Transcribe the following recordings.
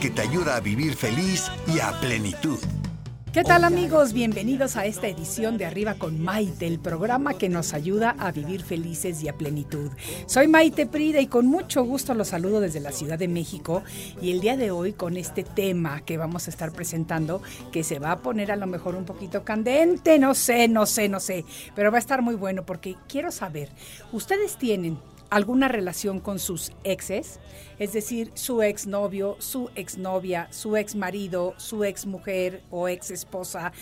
Que te ayuda a vivir feliz y a plenitud. ¿Qué tal amigos? Bienvenidos a esta edición de Arriba con Maite, el programa que nos ayuda a vivir felices y a plenitud. Soy Maite Prida y con mucho gusto los saludo desde la Ciudad de México y el día de hoy con este tema que vamos a estar presentando que se va a poner a lo mejor un poquito candente, no sé, no sé, no sé, pero va a estar muy bueno porque quiero saber, ¿ustedes tienen alguna relación con sus exes, es decir, su exnovio, su exnovia, su exmarido, su exmujer o ex esposa,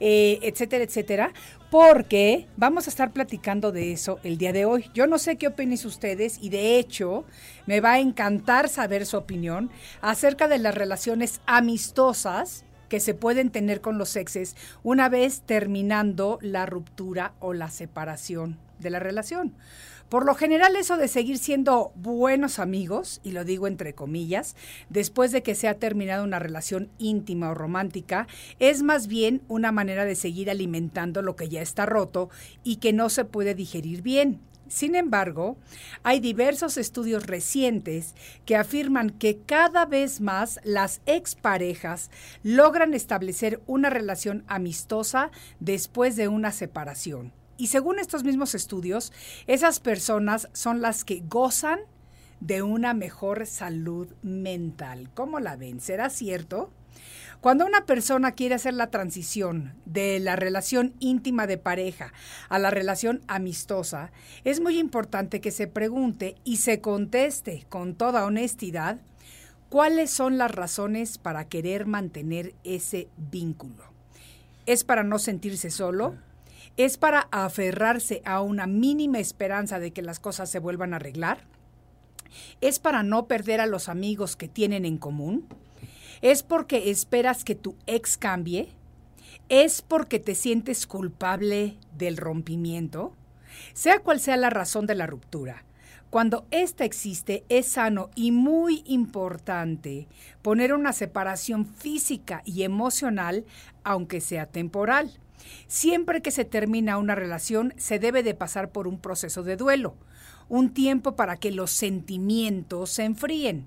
eh, etcétera, etcétera, porque vamos a estar platicando de eso el día de hoy. Yo no sé qué opinen ustedes y de hecho me va a encantar saber su opinión acerca de las relaciones amistosas que se pueden tener con los exes una vez terminando la ruptura o la separación de la relación. Por lo general eso de seguir siendo buenos amigos, y lo digo entre comillas, después de que se ha terminado una relación íntima o romántica, es más bien una manera de seguir alimentando lo que ya está roto y que no se puede digerir bien. Sin embargo, hay diversos estudios recientes que afirman que cada vez más las exparejas logran establecer una relación amistosa después de una separación. Y según estos mismos estudios, esas personas son las que gozan de una mejor salud mental. ¿Cómo la ven? ¿Será cierto? Cuando una persona quiere hacer la transición de la relación íntima de pareja a la relación amistosa, es muy importante que se pregunte y se conteste con toda honestidad cuáles son las razones para querer mantener ese vínculo. ¿Es para no sentirse solo? ¿Es para aferrarse a una mínima esperanza de que las cosas se vuelvan a arreglar? ¿Es para no perder a los amigos que tienen en común? ¿Es porque esperas que tu ex cambie? ¿Es porque te sientes culpable del rompimiento? Sea cual sea la razón de la ruptura, cuando ésta existe es sano y muy importante poner una separación física y emocional, aunque sea temporal. Siempre que se termina una relación se debe de pasar por un proceso de duelo, un tiempo para que los sentimientos se enfríen,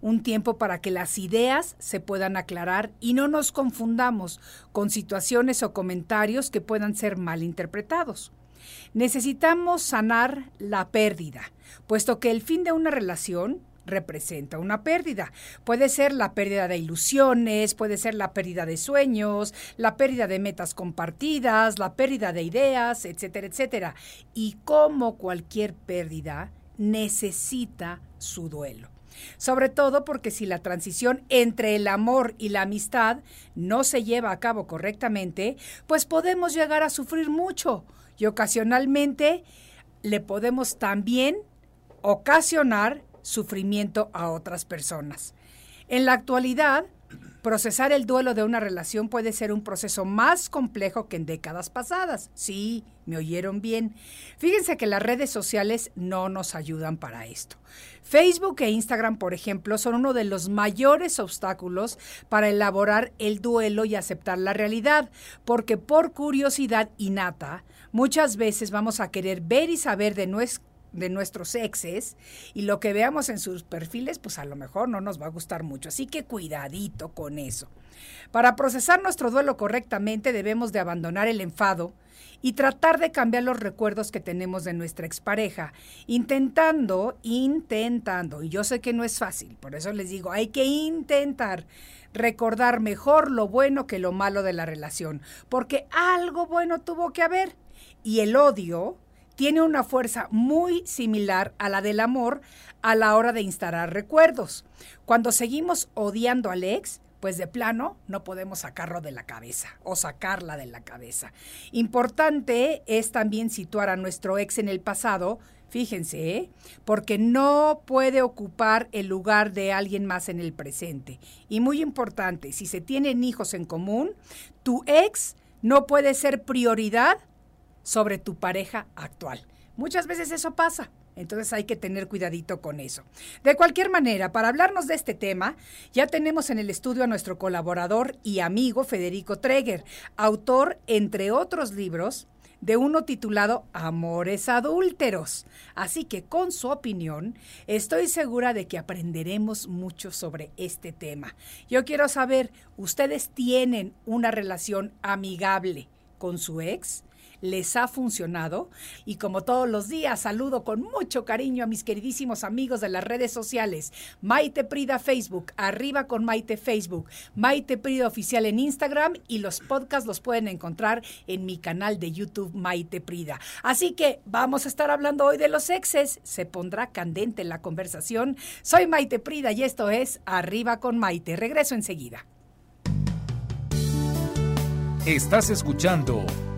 un tiempo para que las ideas se puedan aclarar y no nos confundamos con situaciones o comentarios que puedan ser mal interpretados. Necesitamos sanar la pérdida, puesto que el fin de una relación representa una pérdida. Puede ser la pérdida de ilusiones, puede ser la pérdida de sueños, la pérdida de metas compartidas, la pérdida de ideas, etcétera, etcétera. Y como cualquier pérdida, necesita su duelo. Sobre todo porque si la transición entre el amor y la amistad no se lleva a cabo correctamente, pues podemos llegar a sufrir mucho y ocasionalmente le podemos también ocasionar sufrimiento a otras personas. En la actualidad, procesar el duelo de una relación puede ser un proceso más complejo que en décadas pasadas. Sí, me oyeron bien. Fíjense que las redes sociales no nos ayudan para esto. Facebook e Instagram, por ejemplo, son uno de los mayores obstáculos para elaborar el duelo y aceptar la realidad, porque por curiosidad innata, muchas veces vamos a querer ver y saber de, nuestro de nuestros exes y lo que veamos en sus perfiles, pues a lo mejor no nos va a gustar mucho. Así que cuidadito con eso. Para procesar nuestro duelo correctamente debemos de abandonar el enfado y tratar de cambiar los recuerdos que tenemos de nuestra expareja, intentando, intentando, y yo sé que no es fácil, por eso les digo, hay que intentar recordar mejor lo bueno que lo malo de la relación, porque algo bueno tuvo que haber. Y el odio, tiene una fuerza muy similar a la del amor a la hora de instalar recuerdos. Cuando seguimos odiando al ex, pues de plano no podemos sacarlo de la cabeza o sacarla de la cabeza. Importante es también situar a nuestro ex en el pasado, fíjense, ¿eh? porque no puede ocupar el lugar de alguien más en el presente. Y muy importante, si se tienen hijos en común, tu ex no puede ser prioridad sobre tu pareja actual. Muchas veces eso pasa. Entonces hay que tener cuidadito con eso. De cualquier manera, para hablarnos de este tema, ya tenemos en el estudio a nuestro colaborador y amigo Federico Treger, autor, entre otros libros, de uno titulado Amores Adúlteros. Así que con su opinión, estoy segura de que aprenderemos mucho sobre este tema. Yo quiero saber, ¿ustedes tienen una relación amigable con su ex? Les ha funcionado. Y como todos los días, saludo con mucho cariño a mis queridísimos amigos de las redes sociales. Maite Prida Facebook, arriba con Maite Facebook, Maite Prida Oficial en Instagram y los podcasts los pueden encontrar en mi canal de YouTube Maite Prida. Así que vamos a estar hablando hoy de los exes. Se pondrá candente la conversación. Soy Maite Prida y esto es Arriba con Maite. Regreso enseguida. Estás escuchando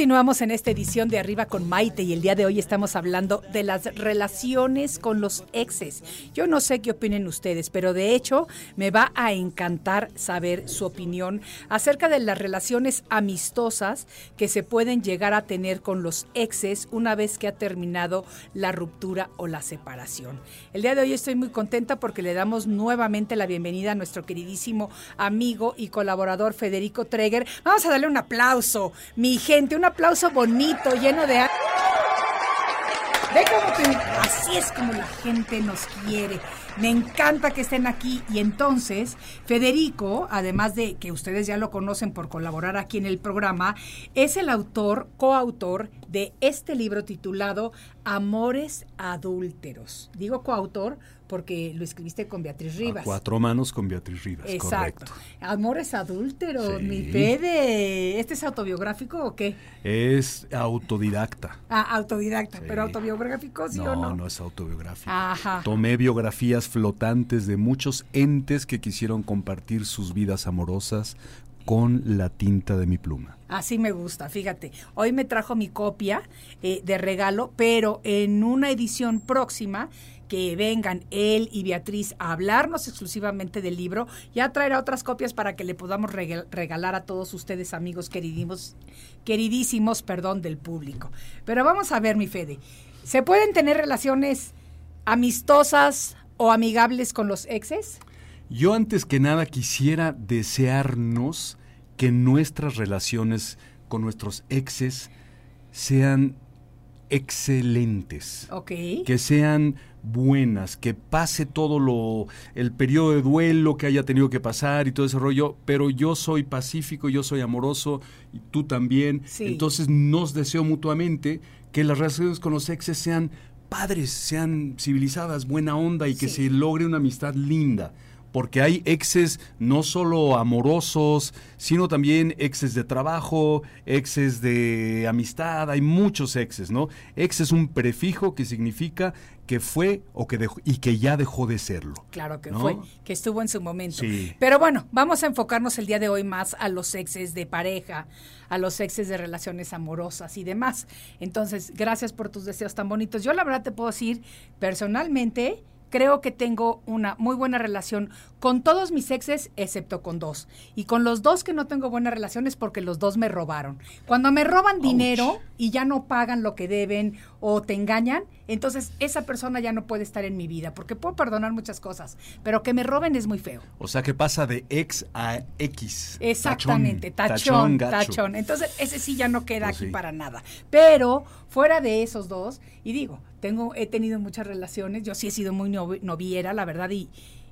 Continuamos en esta edición de Arriba con Maite y el día de hoy estamos hablando de las relaciones con los exes. Yo no sé qué opinen ustedes, pero de hecho me va a encantar saber su opinión acerca de las relaciones amistosas que se pueden llegar a tener con los exes una vez que ha terminado la ruptura o la separación. El día de hoy estoy muy contenta porque le damos nuevamente la bienvenida a nuestro queridísimo amigo y colaborador Federico Treger. Vamos a darle un aplauso, mi gente, un aplauso bonito, lleno de... Como que así es como la gente nos quiere. Me encanta que estén aquí y entonces Federico, además de que ustedes ya lo conocen por colaborar aquí en el programa, es el autor, coautor de este libro titulado Amores Adúlteros. Digo coautor porque lo escribiste con Beatriz Rivas. A cuatro manos con Beatriz Rivas, Exacto. correcto. Amores Adúlteros, Sí. mi Fede. ¿Este es autobiográfico o qué? Es autodidacta. Ah, autodidacta, Sí. pero autobiográfico sí no, o no. no es autobiográfico. Ajá. Tomé biografías flotantes de muchos entes que quisieron compartir sus vidas amorosas con la tinta de mi pluma. Así me gusta, fíjate. Hoy me trajo mi copia eh, de regalo, pero en una edición próxima que vengan él y Beatriz a hablarnos exclusivamente del libro, ya traerá otras copias para que le podamos regal- regalar a todos ustedes, amigos queridísimos, queridísimos, perdón, del público. Pero vamos a ver, mi Fede. ¿Se pueden tener relaciones amistosas o amigables con los exes? Yo antes que nada quisiera desearnos que nuestras relaciones con nuestros exes sean excelentes. Ok. que sean buenas, que pase todo lo el periodo de duelo que haya tenido que pasar y todo ese rollo, pero yo soy pacífico, yo soy amoroso y tú también. Sí. Entonces nos deseo mutuamente que las relaciones con los exes sean padres, sean civilizadas, buena onda y que Sí. se logre una amistad linda. Porque hay exes no solo amorosos, sino también exes de trabajo, exes de amistad, hay muchos exes, ¿no? Ex es un prefijo que significa que fue o que dejó, y que ya dejó de serlo. Claro que ¿no? fue, que estuvo en su momento. Sí. Pero bueno, vamos a enfocarnos el día de hoy más a los exes de pareja, a los exes de relaciones amorosas y demás. Entonces, gracias por tus deseos tan bonitos. Yo la verdad te puedo decir personalmente creo que tengo una muy buena relación con todos mis exes, excepto con dos. Y con los dos que no tengo buena relación es porque los dos me robaron. Cuando me roban dinero y ya no pagan lo que deben o te engañan, entonces esa persona ya no puede estar en mi vida, porque puedo perdonar muchas cosas, pero que me roben es muy feo. O sea que pasa de ex a X. Exactamente, tachón, Tachón, tachón. Entonces ese sí ya no queda Pues aquí sí. para nada. Pero fuera de esos dos, y digo, tengo, he tenido muchas relaciones, yo sí he sido muy novi- noviera, la verdad, y,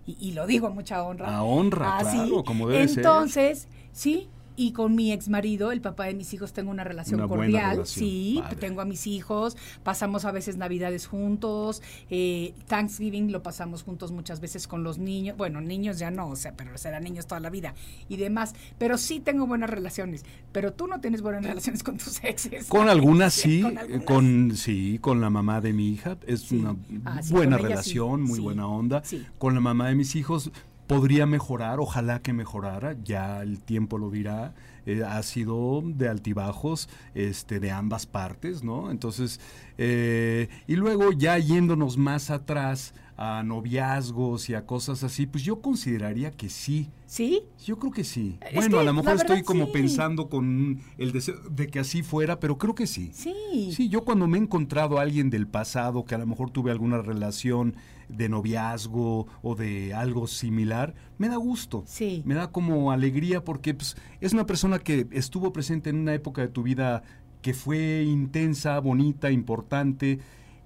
y, y lo digo a mucha honra. A honra, Así. claro, como debe ser. Entonces, sí, y con mi ex marido, el papá de mis hijos, tengo una relación Una cordial. relación, Sí, padre. tengo a mis hijos, pasamos a veces navidades juntos, eh, Thanksgiving lo pasamos juntos muchas veces con los niños, bueno, niños ya no, o sea, pero serán niños toda la vida y demás, pero sí tengo buenas relaciones, pero tú no tienes buenas relaciones con tus exes. Con algunas sí, con algunas. con sí, con la mamá de mi hija es Sí. una Ah, sí, buena ella relación, sí, muy buena onda. Con la mamá de mis hijos podría mejorar, ojalá que mejorara, ya el tiempo lo dirá. eh, ha sido de altibajos, este, de ambas partes, ¿no? Entonces, eh, y luego ya yéndonos más atrás a noviazgos y a cosas así, pues yo consideraría que sí. ¿Sí? Yo creo que sí. Es bueno, a lo mejor estoy como sí. pensando con el deseo de que así fuera, pero creo que sí. Sí. Sí, yo cuando me he encontrado a alguien del pasado que a lo mejor tuve alguna relación de noviazgo o de algo similar, me da gusto. Sí. Me da como alegría porque pues, es una persona que estuvo presente en una época de tu vida que fue intensa, bonita, importante,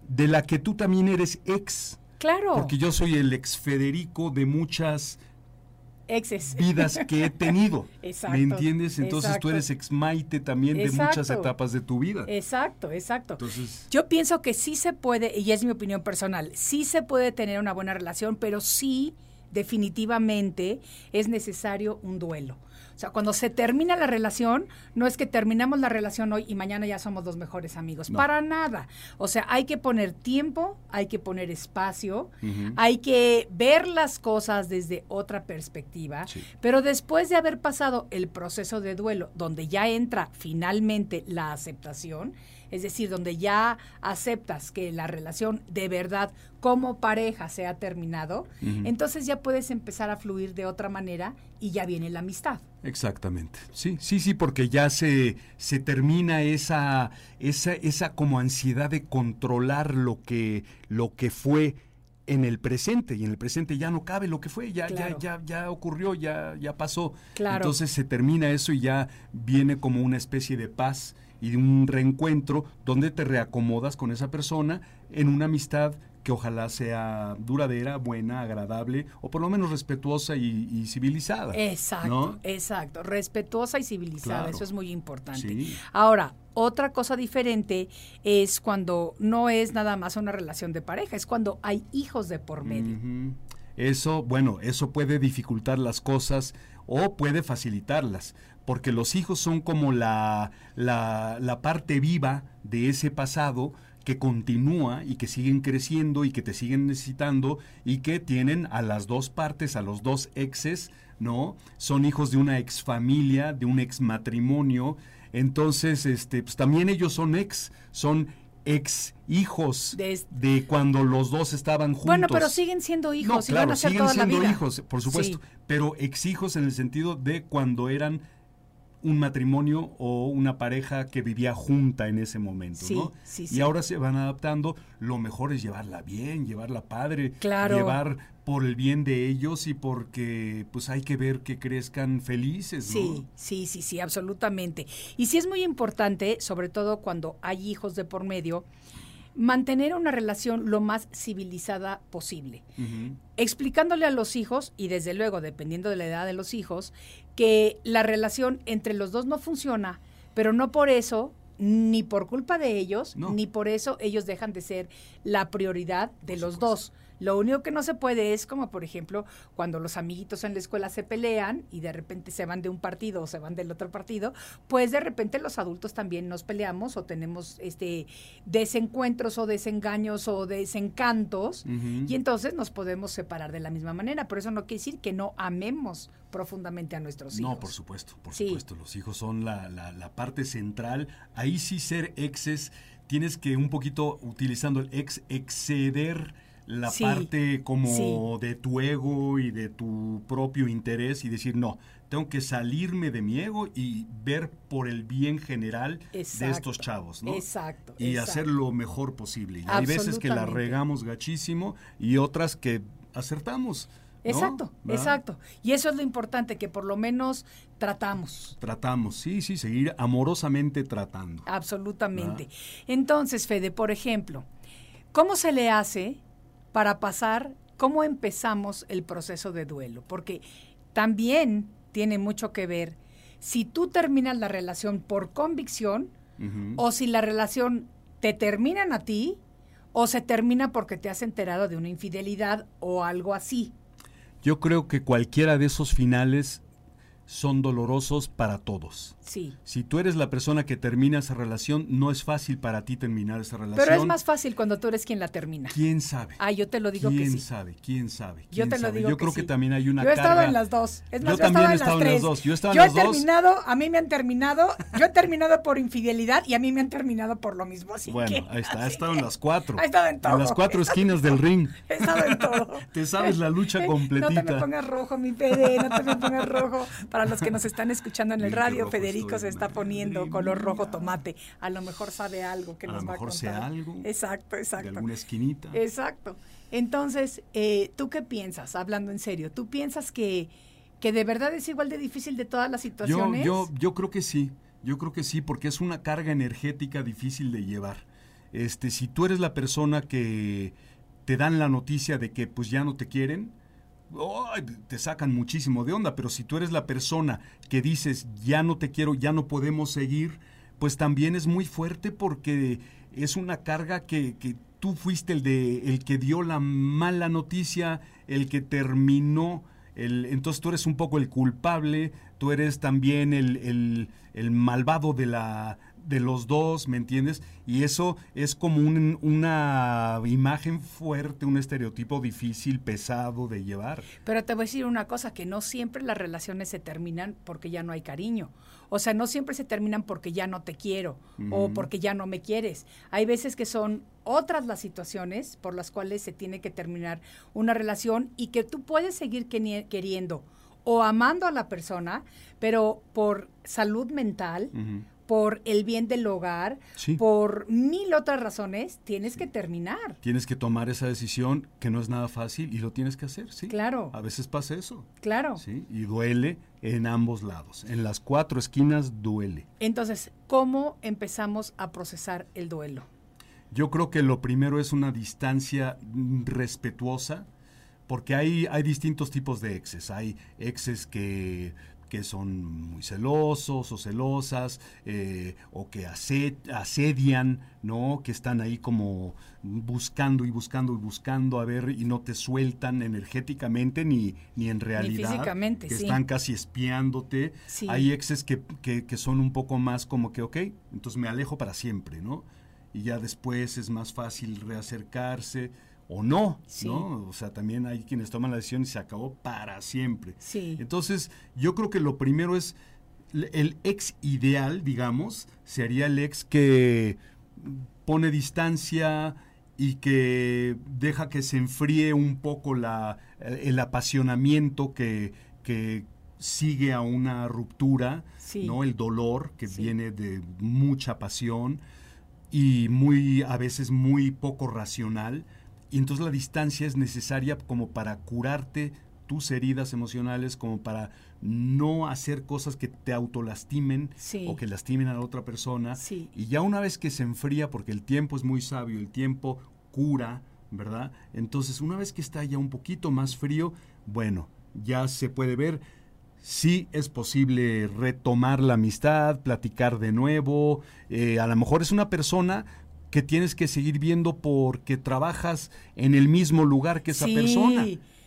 de la que tú también eres ex. Claro. Porque yo soy el ex Federico de muchas Exes. vidas que he tenido. Exacto, ¿Me entiendes? Entonces exacto. tú eres ex Maite también de muchas etapas de tu vida. Exacto, exacto. Entonces, Yo pienso que sí se puede, y es mi opinión personal, sí se puede tener una buena relación, pero sí, definitivamente, es necesario un duelo. O sea, cuando se termina la relación, no es que terminamos la relación hoy y mañana ya somos los mejores amigos. No. Para nada. O sea, hay que poner tiempo, hay que poner espacio, hay que ver las cosas desde otra perspectiva. Sí. Pero después de haber pasado el proceso de duelo, donde ya entra finalmente la aceptación, es decir, donde ya aceptas que la relación de verdad como pareja se ha terminado, entonces ya puedes empezar a fluir de otra manera y ya viene la amistad. Exactamente. Sí, sí, sí, porque ya se, se termina esa, esa, esa como ansiedad de controlar lo que, lo que fue en el presente. Y en el presente ya no cabe lo que fue, ya, Claro. ya, ya, ya ocurrió, ya, ya pasó. Claro. Entonces se termina eso y ya viene como una especie de paz y de un reencuentro donde te reacomodas con esa persona en una amistad que ojalá sea duradera, buena, agradable o por lo menos respetuosa y, y civilizada. Exacto, ¿no? exacto. Respetuosa y civilizada, Claro. eso es muy importante. Sí. Ahora, otra cosa diferente es cuando no es nada más una relación de pareja, es cuando hay hijos de por medio. Eso, bueno, eso puede dificultar las cosas o puede facilitarlas, porque los hijos son como la, la, la parte viva de ese pasado que continúa y que siguen creciendo y que te siguen necesitando y que tienen a las dos partes, a los dos exes, ¿no? Son hijos de una ex familia, de un ex matrimonio. Entonces, este, pues también ellos son ex, son ex hijos De cuando los dos estaban juntos. Bueno, pero siguen siendo hijos No, y van claro, a ser siguen toda la siendo vida. hijos, por supuesto, Sí. pero exhijos en el sentido de cuando eran un matrimonio o una pareja que vivía junta en ese momento, Sí, ¿no? sí, Y sí. ahora se van adaptando, lo mejor es llevarla bien, llevarla padre, Claro. llevar por el bien de ellos y porque pues hay que ver que crezcan felices, ¿no? Sí, sí, sí, sí, absolutamente. Y sí es muy importante, sobre todo cuando hay hijos de por medio, mantener una relación lo más civilizada posible. Explicándole a los hijos, y desde luego dependiendo de la edad de los hijos, que la relación entre los dos no funciona, pero no por eso, ni por culpa de ellos, No. ni por eso ellos dejan de ser la prioridad de los dos. Lo único que no se puede es como, por ejemplo, cuando los amiguitos en la escuela se pelean y de repente se van de un partido o se van del otro partido, pues de repente los adultos también nos peleamos o tenemos este desencuentros o desengaños o desencantos y entonces nos podemos separar de la misma manera. Pero eso no quiere decir que no amemos profundamente a nuestros hijos. No, por supuesto, por Sí. supuesto. Los hijos son la, la- la parte central. Ahí sí ser exes, tienes que un poquito, utilizando el ex, exceder la Sí, parte como sí. de tu ego y de tu propio interés y decir, no, tengo que salirme de mi ego y ver por el bien general de estos chavos, ¿no? exacto, Y exacto. hacer lo mejor posible. Y hay veces que la regamos gachísimo y otras que acertamos. Exacto, exacto. Y eso es lo importante, que por lo menos tratamos. Tratamos, sí, sí, seguir amorosamente tratando. Absolutamente. Entonces, Fede, por ejemplo, ¿cómo se le hace para pasar, cómo empezamos el proceso de duelo? Porque también tiene mucho que ver si tú terminas la relación por convicción o si la relación te terminan a ti o se termina porque te has enterado de una infidelidad o algo así. Yo creo que cualquiera de esos finales son dolorosos para todos. Sí. Si tú eres la persona que termina esa relación, no es fácil para ti terminar esa relación. Pero es más fácil cuando tú eres quien la termina. ¿Quién sabe? Ah, yo te lo digo que ¿Quién sí. sabe? ¿Quién sabe? Yo ¿Quién te lo digo Yo que creo que sí. también hay una Yo he estado en las dos. Es más, Yo yo, también he estado en en las tres. dos. Yo he estado en Yo las he dos. terminado, a mí me han terminado, yo he terminado por infidelidad y a mí me han terminado por lo mismo. Así Bueno, que- ahí está, ha estado en las cuatro. Ha estado en todo. las cuatro esquinas del ring. He estado en todo. Te sabes la lucha No te completita. me pongas rojo, mi Fede, no te me pongas rojo. Para los que nos están escuchando en el radio, Federico se está poniendo color rojo tomate. A lo mejor sabe algo que A nos lo va a mejor contar. sé algo Exacto, exacto. De alguna esquinita. Exacto. Entonces, eh, ¿tú qué piensas? Hablando en serio, ¿tú piensas que, que de verdad es igual de difícil de todas las Yo, situaciones? yo, yo creo que sí, yo creo que sí, porque es una carga energética difícil de llevar. Este, si tú eres la persona que te dan la noticia de que pues ya no te quieren, te sacan muchísimo de onda, pero si tú eres la persona que dices ya no te quiero, ya no podemos seguir, pues también es muy fuerte porque es una carga que, que tú fuiste el de el que dio la mala noticia, el que terminó el, entonces tú eres un poco el culpable, tú eres también el- el malvado de, la, de los dos, ¿me entiendes? Y eso es como un- una imagen fuerte, un estereotipo difícil, pesado de llevar. Pero te voy a decir una cosa, que no siempre las relaciones se terminan porque ya no hay cariño. O sea, no siempre se terminan porque ya no te quiero o porque ya no me quieres. Hay veces que son otras las situaciones por las cuales se tiene que terminar una relación y que tú puedes seguir queriendo o amando a la persona, pero por salud mental. Por el bien del hogar, Sí. por mil otras razones, tienes que terminar. Tienes que tomar esa decisión que no es nada fácil y lo tienes que hacer, ¿sí? Claro. A veces pasa eso, Claro. ¿sí? Y duele en ambos lados. En las cuatro esquinas duele. Entonces, ¿cómo empezamos a procesar el duelo? Yo creo que lo primero es una distancia respetuosa, porque hay, hay distintos tipos de exes. Hay exes que, que son muy celosos o celosas, eh, o que ase- asedian, ¿no? Que están ahí como buscando y buscando y buscando a ver y no te sueltan energéticamente ni, ni en realidad. físicamente, que sí. están casi espiándote. Sí. Hay exes que, que, que son un poco más como que, ok, entonces me alejo para siempre, ¿no? Y ya después es más fácil reacercarse o no, Sí. ¿no? O sea, también hay quienes toman la decisión y se acabó para siempre. Sí. Entonces, yo creo que lo primero es el ex ideal, digamos, sería el ex que pone distancia y que deja que se enfríe un poco la, el apasionamiento que, que sigue a una ruptura, Sí. ¿no? El dolor que Sí. viene de mucha pasión y muy a veces muy poco racional y entonces la distancia es necesaria como para curarte tus heridas emocionales como para no hacer cosas que te autolastimen Sí. o que lastimen a la otra persona Sí. y ya una vez que se enfría porque el tiempo es muy sabio el tiempo cura verdad entonces una vez que está ya un poquito más frío bueno ya se puede ver sí es posible retomar la amistad, platicar de nuevo. eh, a lo mejor es una persona que tienes que seguir viendo porque trabajas en el mismo lugar que esa Sí, persona.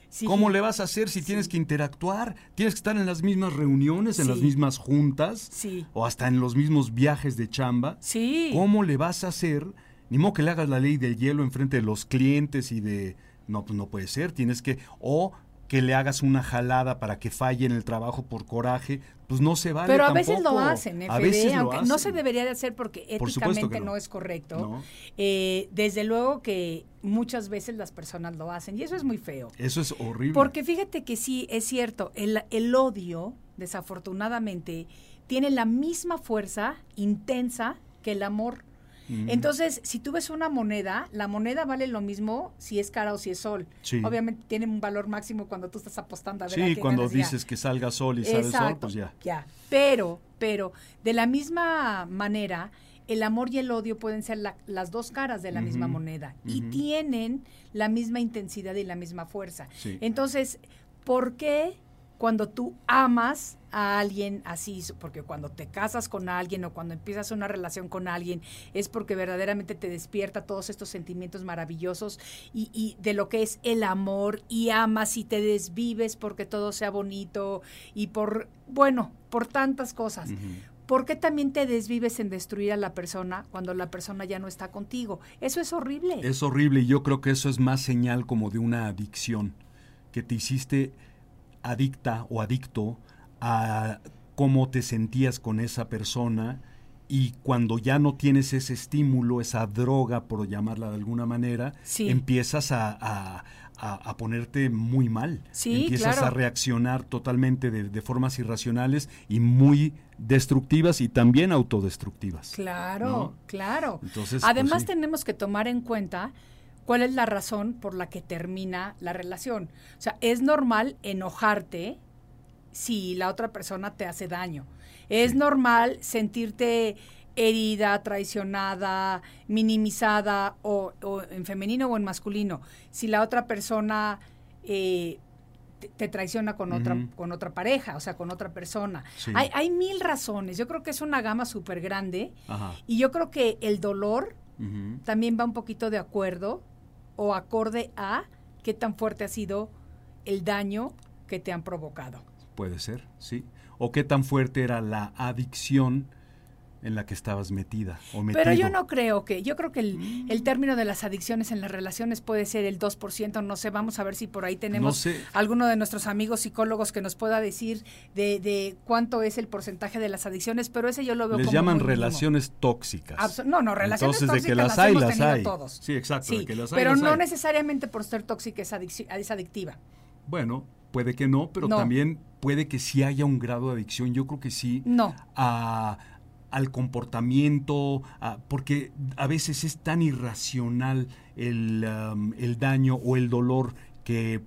sí. ¿Cómo le vas a hacer si tienes que interactuar? Tienes que estar en las mismas reuniones, en las mismas juntas Sí. o hasta en los mismos viajes de chamba. Sí. ¿Cómo le vas a hacer? Ni modo que le hagas la ley del hielo enfrente de los clientes y de... No, pues no puede ser. Tienes que... O que le hagas una jalada para que falle en el trabajo por coraje, pues no se vale. Pero a tampoco. veces lo hacen, FD, A veces lo aunque no hacen. se debería de hacer porque éticamente no. no. es correcto. No. Eh, desde luego que muchas veces las personas lo hacen y eso es muy feo. Eso es horrible. Porque fíjate que sí, es cierto, el, el odio, desafortunadamente, tiene la misma fuerza intensa que el amor. Mm. Entonces, si tú ves una moneda, la moneda vale lo mismo si es cara o si es sol. Sí. Obviamente tiene un valor máximo cuando tú estás apostando a ver a Sí, quién cuando ganas ya. dices que salga sol y sale sol, pues ya. Ya. Pero, pero, de la misma manera, el amor y el odio pueden ser la- las dos caras de la misma moneda y tienen la misma intensidad y la misma fuerza. Sí. Entonces, ¿por qué cuando tú amas a alguien así, porque cuando te casas con alguien o cuando empiezas una relación con alguien, es porque verdaderamente te despierta todos estos sentimientos maravillosos y, y de lo que es el amor y amas y te desvives porque todo sea bonito y por, bueno, por tantas cosas. ¿Por qué también te desvives en destruir a la persona cuando la persona ya no está contigo? Eso es horrible. Es horrible y yo creo que eso es más señal como de una adicción, que te hiciste adicta o adicto a cómo te sentías con esa persona y cuando ya no tienes ese estímulo, esa droga, por llamarla de alguna manera, Sí. empiezas a, a- a- a ponerte muy mal. Sí, empiezas claro. a reaccionar totalmente de, de formas irracionales y muy destructivas y también autodestructivas. Claro, ¿no? claro. Entonces, pues, Además sí. tenemos que tomar en cuenta cuál es la razón por la que termina la relación. O sea, es normal enojarte si la otra persona te hace daño. Es Sí. normal sentirte herida, traicionada, minimizada, o, o en femenino o en masculino. Si la otra persona eh, te, te traiciona con, otra, con otra pareja, o sea, con otra persona. Sí. Hay, hay mil razones. Yo creo que es una gama súper grande. Ajá. Y yo creo que el dolor también va un poquito de acuerdo o acorde a qué tan fuerte ha sido el daño que te han provocado. Puede ser, sí. O qué tan fuerte era la adicción en la que estabas metida o metido. Pero yo no creo que, yo creo que el, Mm. el término de las adicciones en las relaciones puede ser el 2%, no sé, vamos a ver si por ahí tenemos sé. alguno de nuestros amigos psicólogos que nos pueda decir de, de cuánto es el porcentaje de las adicciones, pero ese yo lo veo Les como llaman mínimo. relaciones tóxicas. No, no, relaciones Entonces, de que tóxicas las hay, hemos las hay. todos. Sí, exacto, Sí, de que las hay, pero las no hay. necesariamente por ser tóxica es, adictiva. Bueno, puede que no, pero No. también puede que sí haya un grado de adicción. Yo creo que sí. No. a- al comportamiento, a- porque a veces es tan irracional el, um, el daño o el dolor que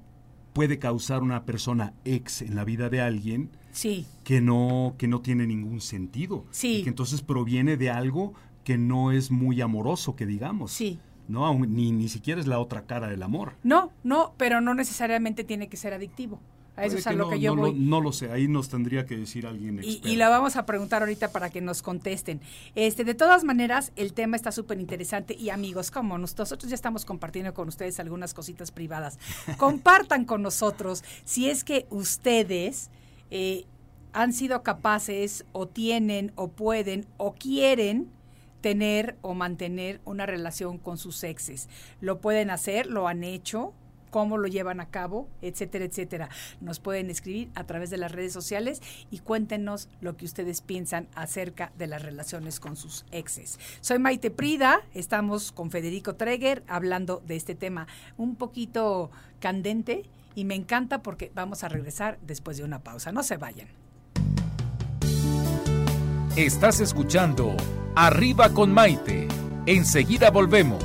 puede causar una persona ex en la vida de alguien Sí, que no, que no tiene ningún sentido. Sí. Y que entonces proviene de algo que no es muy amoroso, que digamos. sí. No, ni, ni siquiera es la otra cara del amor. No, no, pero no necesariamente tiene que ser adictivo. A eso Puede es a que lo no, que yo no, voy. Lo, no lo sé, ahí nos tendría que decir alguien y la vamos a preguntar ahorita para que nos contesten. Este, de todas maneras, el tema está súper interesante y amigos, como nosotros ya estamos compartiendo con ustedes algunas cositas privadas, compartan con nosotros si es que ustedes eh, han sido capaces o tienen o pueden o quieren tener o mantener una relación con sus exes. Lo pueden hacer, lo han hecho, cómo lo llevan a cabo, etcétera, etcétera. Nos pueden escribir a través de las redes sociales y cuéntenos lo que ustedes piensan acerca de las relaciones con sus exes. Soy Maite Prida, estamos con Federico Treger hablando de este tema un poquito candente y me encanta porque vamos a regresar después de una pausa. No se vayan. Estás escuchando Arriba con Maite. Enseguida volvemos.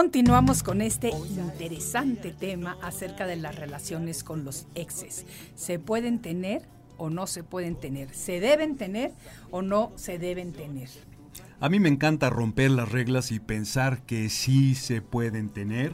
Continuamos con este interesante tema acerca de las relaciones con los exes. ¿Se pueden tener o no se pueden tener? ¿Se deben tener o no se deben tener? A mí me encanta romper las reglas y pensar que sí se pueden tener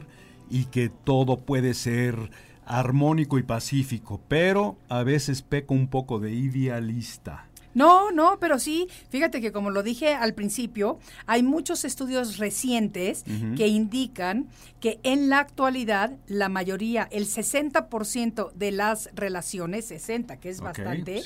y que todo puede ser armónico y pacífico, pero a veces peco un poco de idealista. No, no, pero sí, fíjate que como lo dije al principio, hay muchos estudios recientes que indican que en la actualidad la mayoría, el 60% de las relaciones, 60, que es bastante,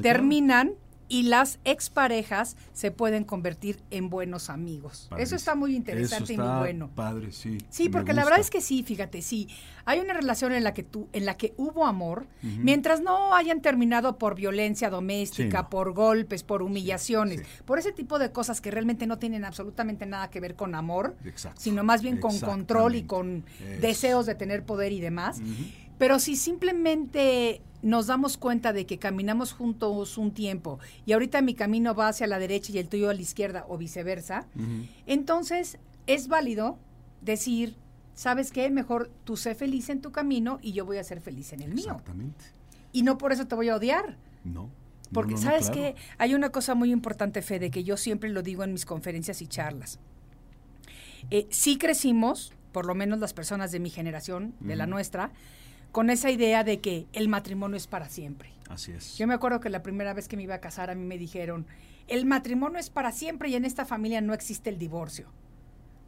terminan y las exparejas se pueden convertir en buenos amigos. Eso está muy interesante y muy bueno. Padre, sí. Sí, porque la verdad es que sí, fíjate, sí. Hay una relación en la que tú, en la que hubo amor, mientras no hayan terminado por violencia doméstica, por golpes, por humillaciones, por ese tipo de cosas que realmente no tienen absolutamente nada que ver con amor, sino más bien con control y con deseos de tener poder y demás. Pero si simplemente nos damos cuenta de que caminamos juntos un tiempo y ahorita mi camino va hacia la derecha y el tuyo a la izquierda o viceversa, entonces es válido decir, ¿sabes qué? Mejor tú sé feliz en tu camino y yo voy a ser feliz en el mío. Exactamente. Y no por eso te voy a odiar. No. Porque, ¿sabes qué? Hay una cosa muy importante, Fede, que yo siempre lo digo en mis conferencias y charlas. Eh, sí crecimos, por lo menos las personas de mi generación, de la nuestra, con esa idea de que el matrimonio es para siempre. Así es. Yo me acuerdo que la primera vez que me iba a casar a mí me dijeron, el matrimonio es para siempre y en esta familia no existe el divorcio.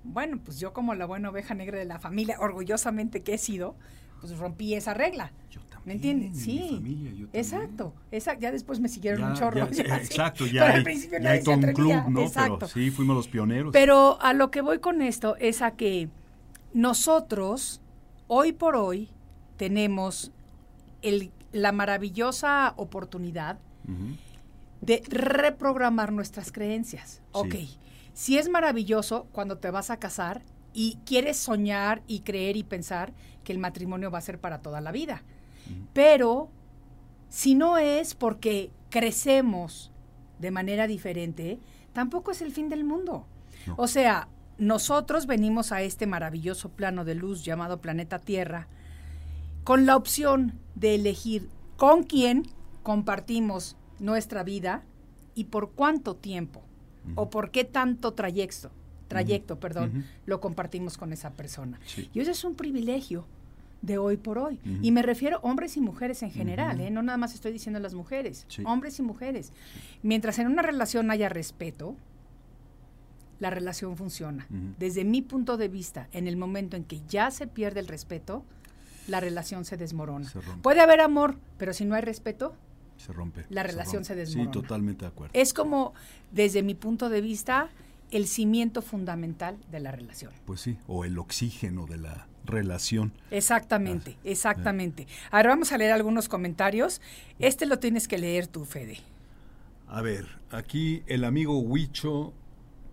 Bueno, pues yo como la buena oveja negra de la familia, orgullosamente que he sido, pues rompí esa regla. Yo también. ¿Me entiendes? Sí. familia, yo exacto, exacto. Ya después me siguieron un chorro. exacto, ya, hay, ya hay todo un club, ¿no? Exacto. Pero sí, fuimos los pioneros. Pero a lo que voy con esto es a que nosotros, hoy por hoy, tenemos la maravillosa oportunidad de reprogramar nuestras creencias. Ok, si es maravilloso cuando te vas a casar y quieres soñar y creer y pensar que el matrimonio va a ser para toda la vida. Pero si no es porque crecemos de manera diferente, tampoco es el fin del mundo. O sea, nosotros venimos a este maravilloso plano de luz llamado planeta Tierra, con la opción de elegir con quién compartimos nuestra vida y por cuánto tiempo o por qué tanto trayecto, trayecto, perdón, lo compartimos con esa persona. Y eso es un privilegio de hoy por hoy. Y me refiero a hombres y mujeres en general, ¿eh? no nada más estoy diciendo las mujeres, hombres y mujeres. Mientras en una relación haya respeto, la relación funciona. Desde mi punto de vista, en el momento en que ya se pierde el respeto, la relación se desmorona. Puede haber amor, pero si no hay respeto, se rompe. La relación se, desmorona. Sí, totalmente de acuerdo. Es como, desde mi punto de vista, el cimiento fundamental de la relación. Pues sí, o el oxígeno de la relación. Exactamente, ah, exactamente. Ahora vamos a leer algunos comentarios. Este lo tienes que leer tú, Fede. A ver, aquí el amigo Huicho,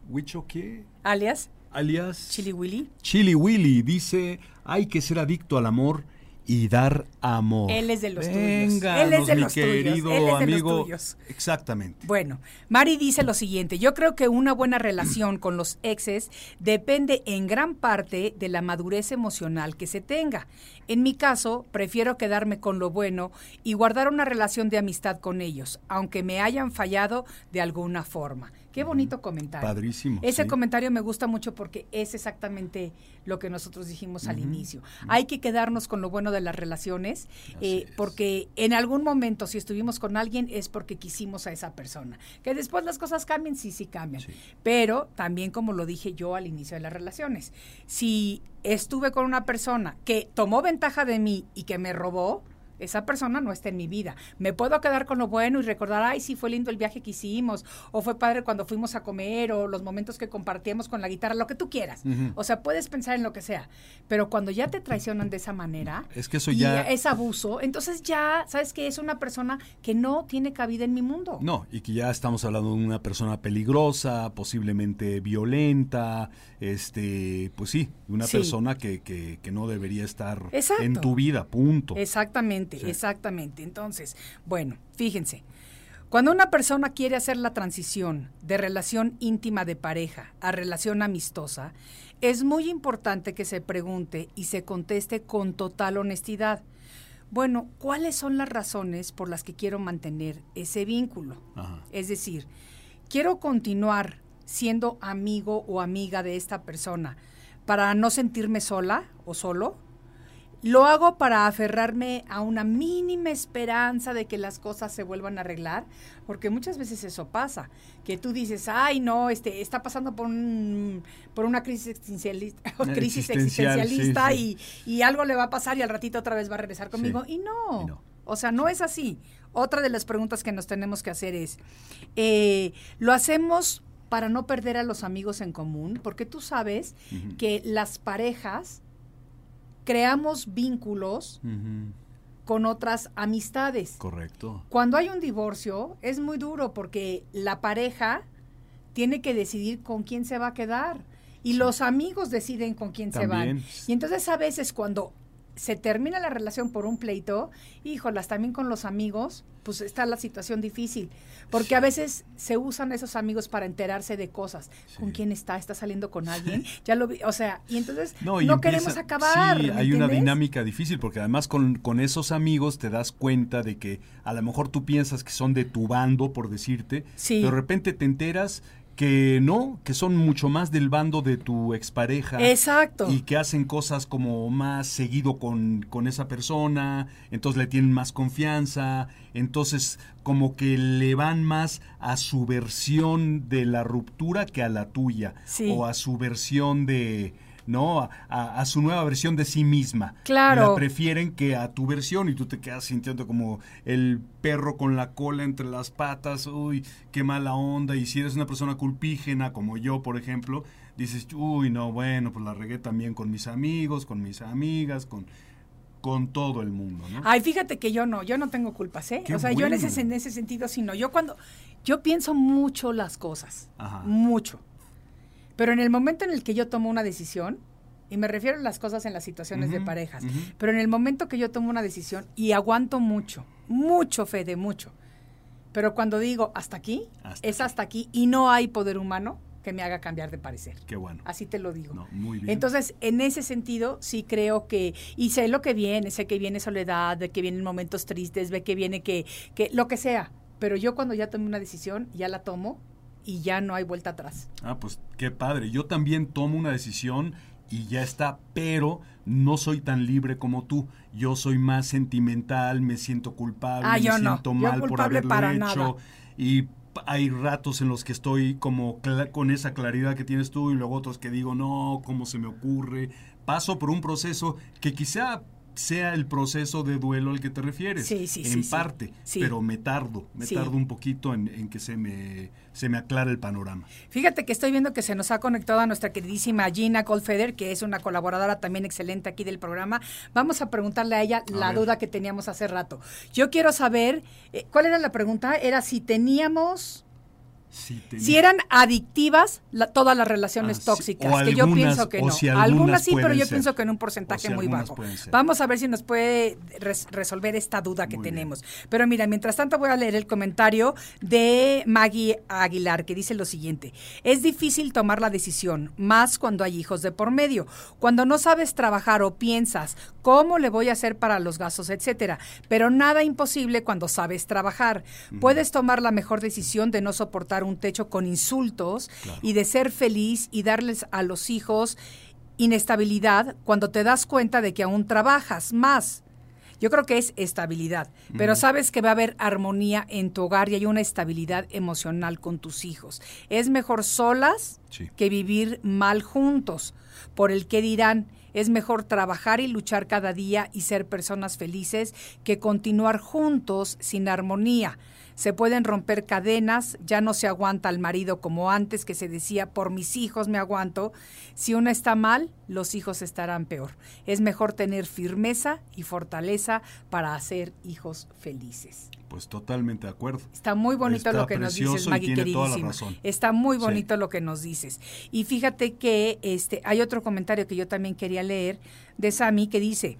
¿Huicho qué? Alias alias Chili Willy. Chili Willy dice, hay que ser adicto al amor y dar amor. Él es de los Venga, tuyos. Él es de mi los querido tuyos. amigo. Exactamente. Bueno, Mari dice lo siguiente, yo creo que una buena relación con los exes depende en gran parte de la madurez emocional que se tenga. En mi caso, prefiero quedarme con lo bueno y guardar una relación de amistad con ellos, aunque me hayan fallado de alguna forma. Qué bonito comentario. Padrísimo. Ese comentario me gusta mucho porque es exactamente lo que nosotros dijimos al inicio. Hay que quedarnos con lo bueno de las relaciones, eh, porque en algún momento si estuvimos con alguien es porque quisimos a esa persona. Que después las cosas cambien, sí, sí cambian. Pero también como lo dije yo al inicio de las relaciones, si estuve con una persona que tomó ventaja de mí y que me robó, esa persona no está en mi vida. Me puedo quedar con lo bueno y recordar, ay, sí, fue lindo el viaje que hicimos, o fue padre cuando fuimos a comer, o los momentos que compartíamos con la guitarra, lo que tú quieras. O sea, puedes pensar en lo que sea. Pero cuando ya te traicionan de esa manera, es que eso ya es abuso, entonces ya, ¿sabes que Es una persona que no tiene cabida en mi mundo. No, y que ya estamos hablando de una persona peligrosa, posiblemente violenta, este, pues sí, una persona que, que, que, no debería estar en tu vida, punto. Exactamente exactamente. Entonces, bueno, fíjense. Cuando una persona quiere hacer la transición de relación íntima de pareja a relación amistosa, es muy importante que se pregunte y se conteste con total honestidad. Bueno, ¿cuáles son las razones por las que quiero mantener ese vínculo? Ajá. Es decir, quiero continuar siendo amigo o amiga de esta persona para no sentirme sola o solo. Lo hago para aferrarme a una mínima esperanza de que las cosas se vuelvan a arreglar, porque muchas veces eso pasa, que tú dices, ay no, este está pasando por un, por una crisis existencialista, Existencial, existencialista sí, Y, y algo le va a pasar y al ratito otra vez va a regresar conmigo. Sí. Y, no. Y no. O sea, no es así. Otra de las preguntas que nos tenemos que hacer es, eh, ¿lo hacemos para no perder a los amigos en común? Porque tú sabes que las parejas creamos vínculos con otras amistades. Correcto. Cuando hay un divorcio es muy duro porque la pareja tiene que decidir con quién se va a quedar y los amigos deciden con quién se van. Y entonces a veces cuando se termina la relación por un pleito, híjolas, también con los amigos, pues está la situación difícil, porque a veces se usan esos amigos para enterarse de cosas. ¿Con quién está? ¿Está saliendo con alguien? Ya lo vi, o sea, y entonces no, y queremos empieza- acabar. Sí, ¿me hay una dinámica difícil porque además con, con esos amigos te das cuenta de que a lo mejor tú piensas que son de tu bando, por decirte, Sí. pero de repente te enteras que no, que son mucho más del bando de tu expareja. Exacto. Y que hacen cosas como más seguido con, con esa persona, entonces le tienen más confianza, entonces como que le van más a su versión de la ruptura que a la tuya, Sí. o a su versión de, ¿no? A, a- a su nueva versión de sí misma. Claro. La prefieren que a tu versión y tú te quedas sintiendo como el perro con la cola entre las patas, uy, qué mala onda. Y si eres una persona culpígena como yo, por ejemplo, dices, uy, no, bueno, pues la regué también con mis amigos, con mis amigas, con, con todo el mundo, ¿no? Ay, fíjate que yo no, yo no tengo culpas, ¿eh? Qué o sea, yo en ese, en ese sentido sí no. Yo cuando, yo pienso mucho las cosas, Ajá. mucho. Pero en el momento en el que yo tomo una decisión, y me refiero a las cosas en las situaciones de parejas, pero en el momento que yo tomo una decisión y aguanto mucho, mucho, Fede, mucho. Pero cuando digo hasta aquí, Hasta es hasta aquí y no hay poder humano que me haga cambiar de parecer. Qué bueno. Así te lo digo. No, muy bien. Entonces, en ese sentido, sí creo que, y sé lo que viene, sé que viene soledad, de que vienen momentos tristes, ve que viene que, que, lo que sea. Pero yo cuando ya tomé una decisión, ya la tomo y ya no hay vuelta atrás. Ah, pues qué padre. Yo también tomo una decisión y ya está, pero no soy tan libre como tú. Yo soy más sentimental, me siento culpable, Ah, me no. siento Yo mal por haberlo para hecho. nada. Y hay ratos en los que estoy como con esa claridad que tienes tú y luego otros que digo, no, ¿cómo se me ocurre? Paso por un proceso que quizá sea el proceso de duelo al que te refieres. Sí, sí, sí, En sí. parte, pero me tardo, me tardo un poquito en, en que se me, se me aclare el panorama. Fíjate que estoy viendo que se nos ha conectado a nuestra queridísima Gina Goldfeder, que es una colaboradora también excelente aquí del programa. Vamos a preguntarle a ella A la ver. duda que teníamos hace rato. Yo quiero saber, eh, ¿cuál era la pregunta? Era si teníamos... Sí, Si eran adictivas la- todas las relaciones Ah, tóxicas, que yo pienso que no. si algunas, algunas sí, pero yo ser. pienso que en un porcentaje si muy bajo. Vamos a ver si nos puede res- resolver esta duda que Muy bien. tenemos. Pero mira, mientras tanto voy a leer el comentario de Maggie Aguilar, que dice lo siguiente. Es difícil tomar la decisión, más cuando hay hijos de por medio. Cuando no sabes trabajar o piensas cómo le voy a hacer para los gastos, etcétera. Pero nada imposible cuando sabes trabajar. Puedes tomar la mejor decisión de no soportar un techo con insultos y de ser feliz y darles a los hijos inestabilidad cuando te das cuenta de que aún trabajas más. Yo creo que es estabilidad, pero sabes que va a haber armonía en tu hogar y hay una estabilidad emocional con tus hijos. Es mejor solas Sí. que vivir mal juntos. Por el que dirán, es mejor trabajar y luchar cada día y ser personas felices que continuar juntos sin armonía. Se pueden romper cadenas, ya no se aguanta al marido como antes que se decía, por mis hijos me aguanto. Si uno está mal, los hijos estarán peor. Es mejor tener firmeza y fortaleza para hacer hijos felices. Pues totalmente de acuerdo. Está muy bonito Está lo que nos dices, Maggie queridísima. Está muy Sí. bonito lo que nos dices. Y fíjate que este hay otro comentario que yo también quería leer de Sami que dice,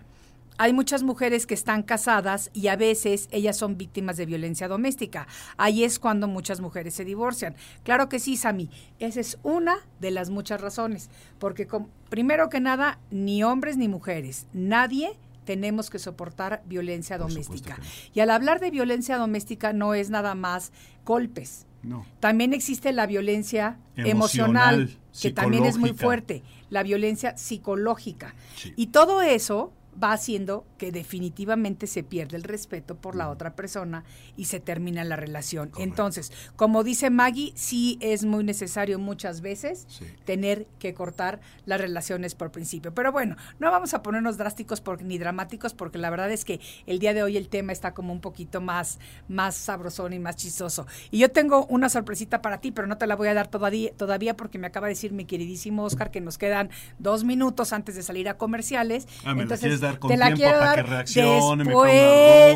hay muchas mujeres que están casadas y a veces ellas son víctimas de violencia doméstica. Ahí es cuando muchas mujeres se divorcian. Claro que sí, Sami. Esa es una de las muchas razones. Porque primero que nada, ni hombres ni mujeres, nadie tenemos que soportar violencia doméstica. Y al hablar de violencia doméstica no es nada más golpes. No. También existe la violencia emocional, que también es muy fuerte, la violencia psicológica. Y todo eso va haciendo que definitivamente se pierde el respeto por la otra persona y se termina la relación. Entonces, como dice Maggie, sí es muy necesario muchas veces tener que cortar las relaciones por principio. Pero bueno, no vamos a ponernos drásticos ni dramáticos porque la verdad es que el día de hoy el tema está como un poquito más, más sabrosón y más chistoso. Y yo tengo una sorpresita para ti, pero no te la voy a dar todavía, todavía porque me acaba de decir mi queridísimo Oscar que nos quedan dos minutos antes de salir a comerciales. Ah, Entonces, te la quiero dar reaccione, después.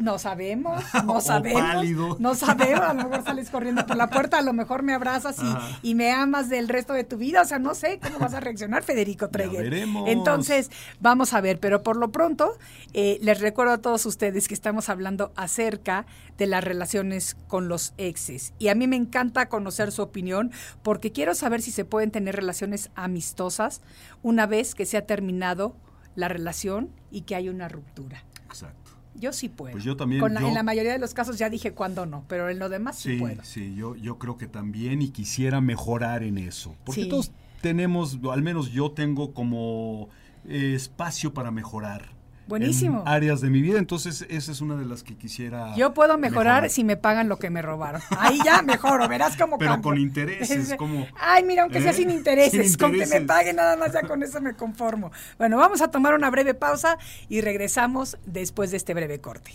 no sabemos, no sabemos. No sabemos, a lo mejor sales corriendo por la puerta, a lo mejor me abrazas y, me amas del resto de tu vida. O sea, no sé cómo vas a reaccionar, Federico Treguer. Entonces, vamos a ver, pero por lo pronto, eh, les recuerdo a todos ustedes que estamos hablando acerca de las relaciones con los exes. Y a mí me encanta conocer su opinión porque quiero saber si se pueden tener relaciones amistosas una vez que se ha terminado la relación y que hay una ruptura. Exacto. Yo sí puedo. Pues yo también. en la mayoría de los casos ya dije cuándo no, pero en lo demás sí, puedo. Sí, yo, yo creo que también y quisiera mejorar en eso. Porque todos tenemos, al menos yo tengo como eh, espacio para mejorar Buenísimo. áreas de mi vida, entonces esa es una de las que quisiera. Yo puedo mejorar, si me pagan lo que me robaron. Ahí ya mejoro, verás cómo Pero con intereses, como. Ay, mira, aunque sea ¿Eh? sin intereses, con que me paguen nada más, ya con eso me conformo. Bueno, vamos a tomar una breve pausa y regresamos después de este breve corte.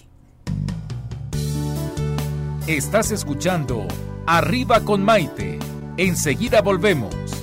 Estás escuchando Arriba con Maite. Enseguida volvemos.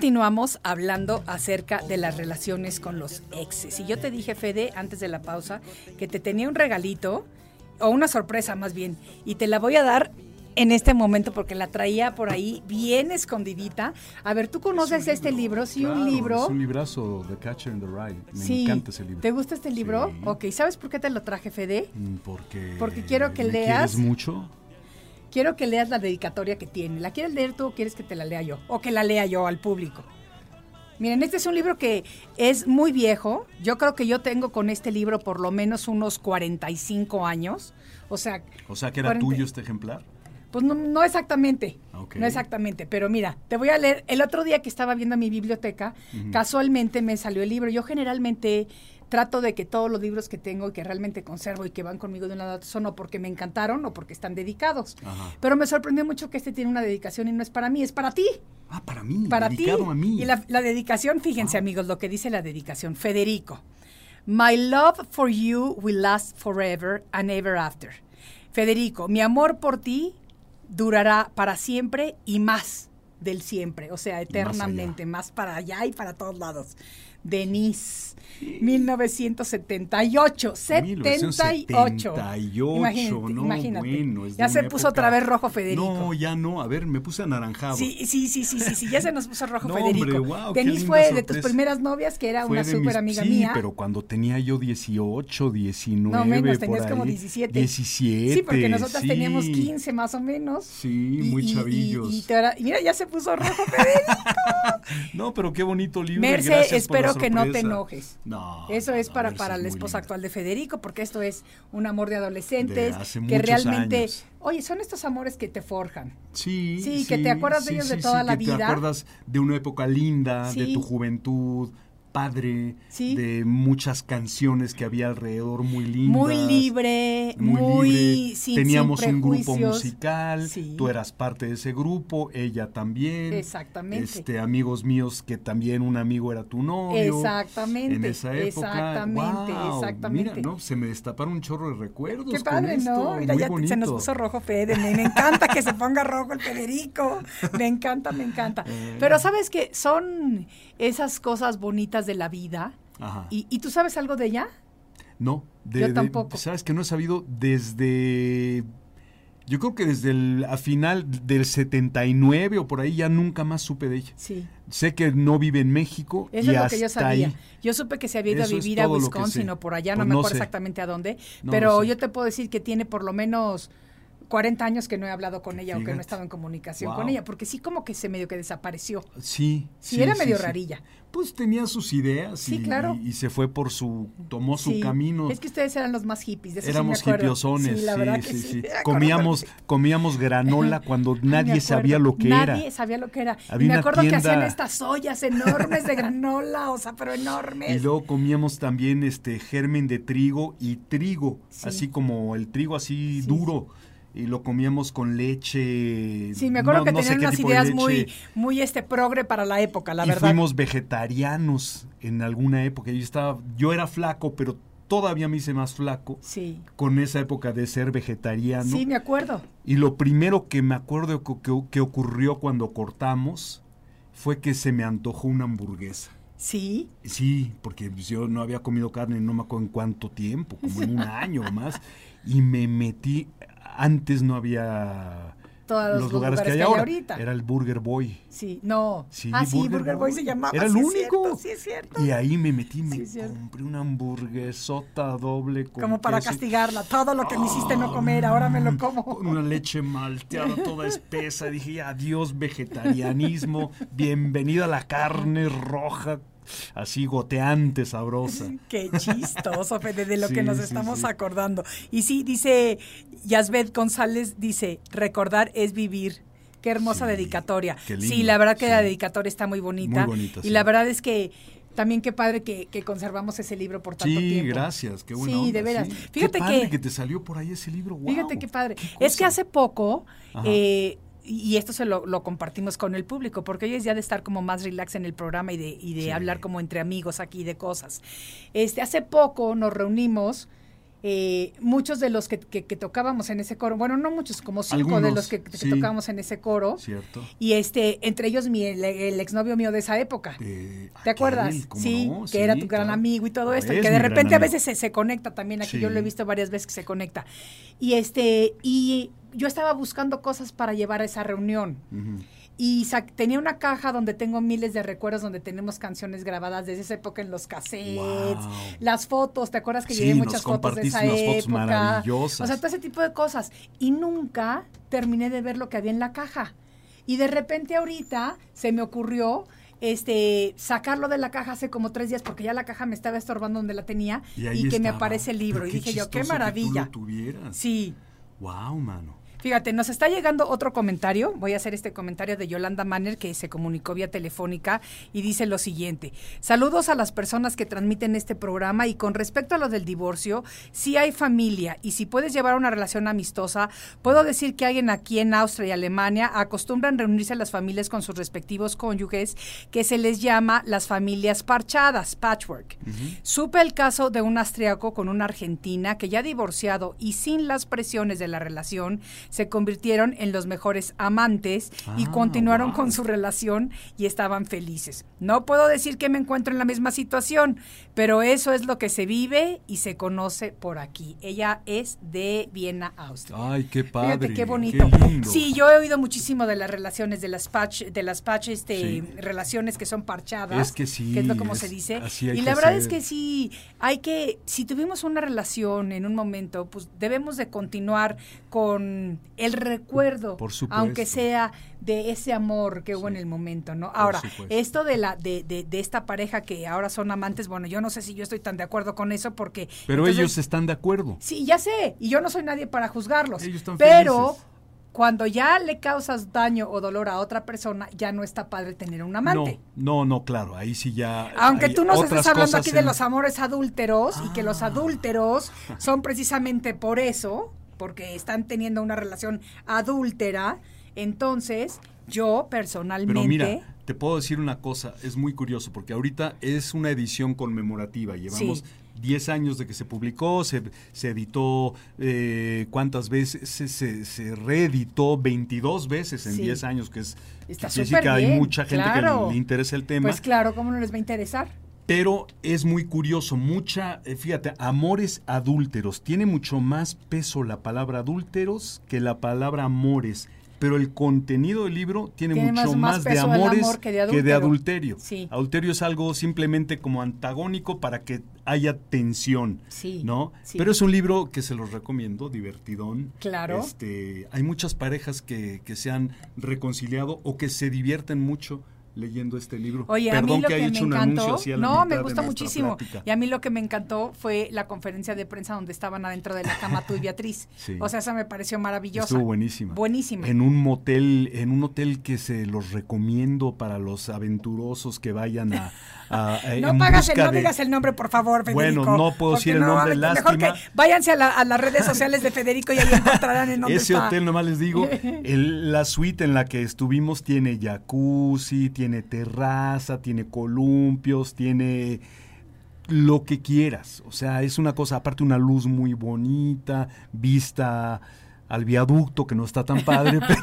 Continuamos hablando acerca de las relaciones con los exes. Y yo te dije, Fede, antes de la pausa, que te tenía un regalito, o una sorpresa más bien, y te la voy a dar en este momento porque la traía por ahí bien escondidita. A ver, ¿tú conoces este libro? Sí, un libro. Es un librazo, The Catcher in the Rye. Me encanta ese libro. ¿Te gusta este libro? Ok, ¿sabes por qué te lo traje, Fede? Mm, porque. Porque quiero que leas. mucho? Quiero que leas la dedicatoria que tiene. ¿La quieres leer tú o quieres que te la lea yo? O que la lea yo al público. Miren, este es un libro que es muy viejo. Yo creo que yo tengo con este libro por lo menos unos 45 años. O sea, o sea que era tuyo este ejemplar. Pues no, exactamente. No exactamente. Pero mira, te voy a leer. El otro día que estaba viendo mi biblioteca, casualmente me salió el libro. Yo generalmente trato de que todos los libros que tengo y que realmente conservo y que van conmigo de una lado son o porque me encantaron o porque están dedicados. Pero me sorprendió mucho que este tiene una dedicación y no es para mí, es para ti. Ah, para mí. Para dedicado ti. a mí. Y la, dedicación, fíjense ah. amigos, lo que dice la dedicación. Federico. My love for you will last forever and ever after. Federico, mi amor por ti durará para siempre y más del siempre, o sea, eternamente, más para allá y para todos lados. Denise. 1978, 78. imagínate, ya se puso otra vez rojo Federico. No, ya no, a ver, me puse anaranjado. Sí, sí, sí, sí, sí, ya se nos puso rojo Federico. Denise fue de tus primeras novias, que era una súper amiga mía. Sí, pero cuando tenía yo 18, 19. No, menos, tenías como 17. 17. Sí, porque nosotras teníamos 15 más o menos. Sí, muy chavillos. Y, mira, ya se puso rojo Federico. no, pero qué bonito libro. Merce, espero que no te enojes. No. Eso es para, para es la esposa actual de Federico, porque esto es un amor de adolescentes De hace que realmente, años. oye, son estos amores que te forjan. Sí, Sí, que te acuerdas de ellos de toda la que vida. Te acuerdas de una época linda, de tu juventud, padre, Sí. de muchas canciones que había alrededor muy lindas. Muy libre, muy, muy, libre. sin, Teníamos sin un grupo musical, Sí. tú eras parte de ese grupo, ella también. Exactamente. Este, amigos míos que también un amigo era tu novio. Exactamente, En esa época. exactamente, Guau, exactamente. Mira, no, se me destaparon un chorro de recuerdos. Qué con padre, esto, ¿no? Mira, ya te- se nos bonito. puso rojo Fede. Me, me encanta que se ponga rojo el Federico. Me encanta, me encanta. Eh. Pero sabes que son esas cosas bonitas de la vida. Ajá. ¿Y, y tú sabes algo de ella? No, de, Yo de- tampoco. Sabes que no he sabido desde. Yo creo que desde el a final del 79 o por ahí ya nunca más supe de ella. Sí. Sé que no vive en México Eso y es lo que yo sabía. ahí. Yo supe que se había ido Eso a vivir a Wisconsin o por allá, no Pues me no acuerdo sé. exactamente a dónde, No pero yo te puedo decir que tiene por lo menos 40 años que no he hablado con ella o que no he estado en comunicación Wow. con ella, porque sí como que se medio que desapareció. Sí, Sí, era medio rarilla. Pues tenía sus ideas Sí, y, claro. y- y se fue por su, tomó su camino. Es que ustedes eran los más hippies, de eso Éramos hipiosones, Sí, la sí, verdad que Comíamos, comíamos granola cuando nadie sabía lo que Nadie era. sabía lo que era. Había y me acuerdo que hacían estas ollas enormes de granola, o sea, pero enormes. Y luego comíamos también este germen de trigo y trigo, Sí. así como el trigo así Sí, duro. Y lo comíamos con leche. Sí, me acuerdo no- que no tenían unas ideas muy, muy este progre para la época, la y verdad. fuimos vegetarianos en alguna época. Yo estaba, yo era flaco, pero todavía me hice más flaco Sí, con esa época de ser vegetariano. sí, me acuerdo. Y lo primero que me acuerdo que, que- que ocurrió cuando cortamos fue que se me antojó una hamburguesa. Sí, Sí, porque pues, yo no había comido carne no me acuerdo en cuánto tiempo, como en un año o más, y me metí, antes no había Todos los lugares que hay ahora, ahorita. era el Burger Boy. sí, no. Sí, ah, sí, Burger Boy se llamaba. Era el sí es único. cierto, sí, es cierto. Y ahí me metí, me Sí, es compré una hamburguesota doble con Como para queso castigarla. Todo lo que me hiciste no comer, ahora me lo como. con una leche malteada toda espesa. Dije, adiós vegetarianismo, bienvenida a la carne roja, así goteante, sabrosa. Qué chistoso, Fede, de lo Sí, que nos sí, estamos sí. acordando. Y sí, dice Yasbet González, dice, recordar es vivir. Qué hermosa Sí, dedicatoria. qué lindo, sí, la verdad que sí. la dedicatoria está muy bonita. Muy bonita, y sí. la verdad es que también qué padre que, que conservamos ese libro por tanto Sí, tiempo. gracias, qué buena Sí, onda, de veras. sí. Fíjate qué padre que- que te salió por ahí ese libro, Fíjate qué padre. qué es que hace poco, eh, y esto se lo, lo compartimos con el público, porque hoy es ya de estar como más relax en el programa y de, y de Sí. hablar como entre amigos aquí de cosas. Este, hace poco nos reunimos. eh, muchos de los que, que- que tocábamos en ese coro, bueno, no muchos, como cinco de los que, que sí. tocábamos en ese coro, ¿Cierto? y este, entre ellos mi, el, el exnovio mío de esa época. Eh, ¿Te acuerdas? aquel, ¿cómo Sí, no? que era tu gran amigo y todo esto, Es que de repente a veces se, se conecta también aquí, yo lo he visto varias veces que se conecta. Y este, y yo estaba buscando cosas para llevar a esa reunión. Ujú. Y sac- tenía una caja donde tengo miles de recuerdos, donde tenemos canciones grabadas desde esa época en los cassettes, Wow. las fotos, ¿te acuerdas que Sí, llevé muchas fotos de esa época? O sea, todo ese tipo de cosas. Y nunca terminé de ver lo que había en la caja. Y de repente ahorita se me ocurrió este sacarlo de la caja hace como tres días porque ya la caja me estaba estorbando donde la tenía y, ahí que me aparece el libro. Pero Y dije yo, qué que tú maravilla. lo tuvieras. Sí. Wow, mano. Fíjate, nos está llegando otro comentario. Voy a hacer este comentario de Yolanda Manner, que se comunicó vía telefónica y dice lo siguiente. Saludos a las personas que transmiten este programa y con respecto a lo del divorcio, si hay familia y si puedes llevar una relación amistosa, puedo decir que alguien aquí en Austria y Alemania acostumbran reunirse las familias con sus respectivos cónyuges, que se les llama las familias parchadas, patchwork. Supe el caso de un austriaco con una argentina que ya divorciado y sin las presiones de la relación, se convirtieron en los mejores amantes y Ah, continuaron wow. con su relación y estaban felices. No puedo decir que me encuentro en la misma situación, pero eso es lo que se vive y se conoce por aquí. Ella es de Viena, Austria. Ay, qué padre. Fíjate qué bonito. lindo. Sí, yo he oído muchísimo de las relaciones, de las patch, de las patch, este, Sí. relaciones que son parchadas. Es que sí, Que es lo como es- se dice. así hay y que la verdad es que sí, hay que, si tuvimos una relación en un momento, pues debemos de continuar con el recuerdo, Por aunque sea de ese amor que hubo en el momento, ¿no? Ahora, esto de la de, de, de esta pareja que ahora son amantes, bueno, yo no sé si yo estoy tan de acuerdo con eso porque Pero entonces- ellos están de acuerdo. Sí, ya sé, y yo no soy nadie para juzgarlos. Ellos están pero felices. cuando ya le causas daño o dolor a otra persona, ya no está padre tener un amante. No, no, no, claro, ahí sí ya. Aunque tú nos estés hablando aquí de los amores adúlteros y que Ah. los adúlteros son precisamente por eso, porque están teniendo una relación adúltera, entonces yo personalmente... Pero mira, te puedo decir una cosa, es muy curioso, porque ahorita es una edición conmemorativa, llevamos Sí. 10 años de que se publicó, se, se editó, eh, ¿cuántas veces? Se, se- se reeditó 22 veces en Sí. 10 años, que es... Está que que hay bien, mucha gente claro. que le interesa el tema. Pues claro, ¿cómo no les va a interesar? Pero es muy curioso, mucha, eh, fíjate, amores adúlteros. Tiene mucho más peso la palabra adúlteros que la palabra amores. Pero el contenido del libro tiene, Tiene mucho más- de amores amor que de que de adúltero. adulterio. Sí. Adulterio es algo simplemente como antagónico para que haya tensión. Sí, ¿No? sí. Pero es un libro que se los recomiendo, divertidón. Claro. Este, hay muchas parejas que, que se han reconciliado o que se divierten mucho leyendo este libro. Oye, Perdón a mí lo que me hecho encantó, no, me gusta muchísimo. plática. Y a mí lo que me encantó fue la conferencia de prensa donde estaban adentro de la cama tú y Beatriz. Sí. O sea, esa me pareció maravillosa. Estuvo buenísima. Buenísima. En un motel, en un hotel que se los recomiendo para los aventurosos que vayan a, a- a- No pagas el, no de- digas el nombre, por favor, Federico. Bueno, no puedo decir el nombre, mejor lástima. que váyanse a, la- a las redes sociales de Federico y ahí encontrarán en dónde Ese está. hotel, nomás les digo, el- la suite en la que estuvimos tiene jacuzzi, tiene terraza, tiene columpios, tiene lo que quieras. O sea, es una cosa, aparte una luz muy bonita, vista al viaducto, que no está tan padre, pero,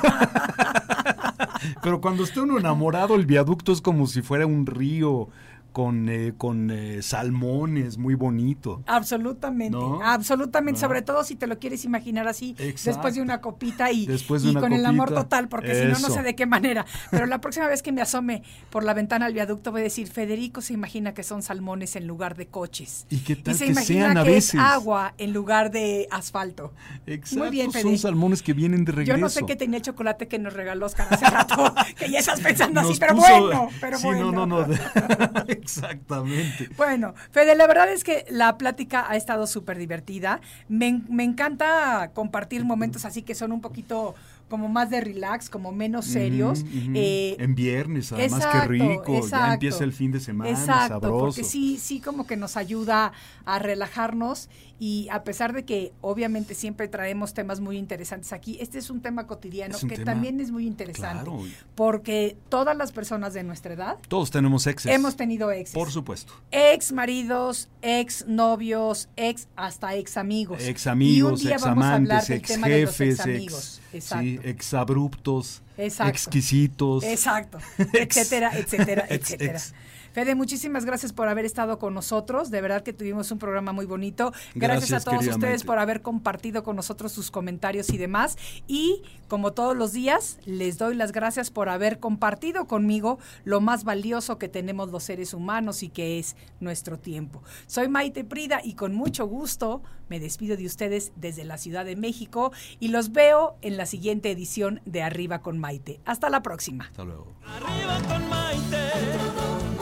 pero cuando está uno enamorado, el viaducto es como si fuera un río con, eh, con eh, salmones, muy bonito. Absolutamente, ¿No? absolutamente, ¿No? sobre todo si te lo quieres imaginar así, Exacto. después de una copita y, Después de y una con el amor total, porque si no, no sé de qué manera. Pero la próxima vez que me asome por la ventana al viaducto voy a decir, Federico se imagina que son salmones en lugar de coches. ¿Y qué tal se que imagina sean a que veces? es agua en lugar de asfalto. Exacto, Muy bien, son salmones que vienen de regreso. Yo no sé qué tenía el chocolate que nos regaló Oscar hace rato, que ya estás pensando así, pero bueno, pero sí, bueno. no, no, no. Exactamente. Bueno, Fede, la verdad es que la plática ha estado súper divertida. Me, me encanta compartir momentos así que son un poquito como más de relax, como menos serios. Eh, en viernes, además, exacto, qué rico. Ya empieza el fin de semana, Exacto, sabroso. porque sí, sí como que nos ayuda a relajarnos y a pesar de que obviamente siempre traemos temas muy interesantes aquí, este es un tema cotidiano un que tema- también es muy interesante, Claro. porque todas las personas de nuestra edad Todos tenemos exes. hemos tenido exes. Por supuesto. Ex maridos, ex novios, ex hasta ex amigos. Ex amigos, ex amantes, ex jefes, ex sí, ex abruptos, Exacto. exquisitos. Exacto, Ex. etcétera, etcétera, Ex, etcétera. ex. Fede, muchísimas gracias por haber estado con nosotros. De verdad que tuvimos un programa muy bonito. Gracias, Gracias, a todos ustedes por haber compartido con nosotros sus comentarios y demás. Y como todos los días, les doy las gracias por haber compartido conmigo lo más valioso que tenemos los seres humanos y que es nuestro tiempo. Soy Maite Prida y con mucho gusto me despido de ustedes desde la Ciudad de México y los veo en la siguiente edición de Arriba con Maite. Hasta la próxima. Hasta luego. Arriba con Maite.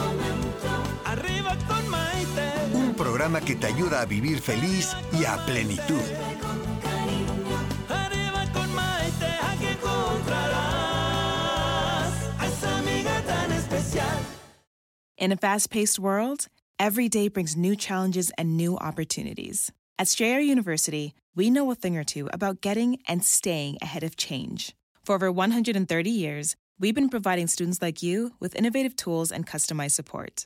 Arriba con Maite. Un programa que te ayuda a vivir feliz y a plenitud. Arriba con Maite. Aquí encontrarás a esa amiga tan especial. In a fast paced world, every day brings new challenges and new opportunities. At Strayer University, we know a thing or two about getting and staying ahead of change. For over 130 years, we've been providing students like you with innovative tools and customized support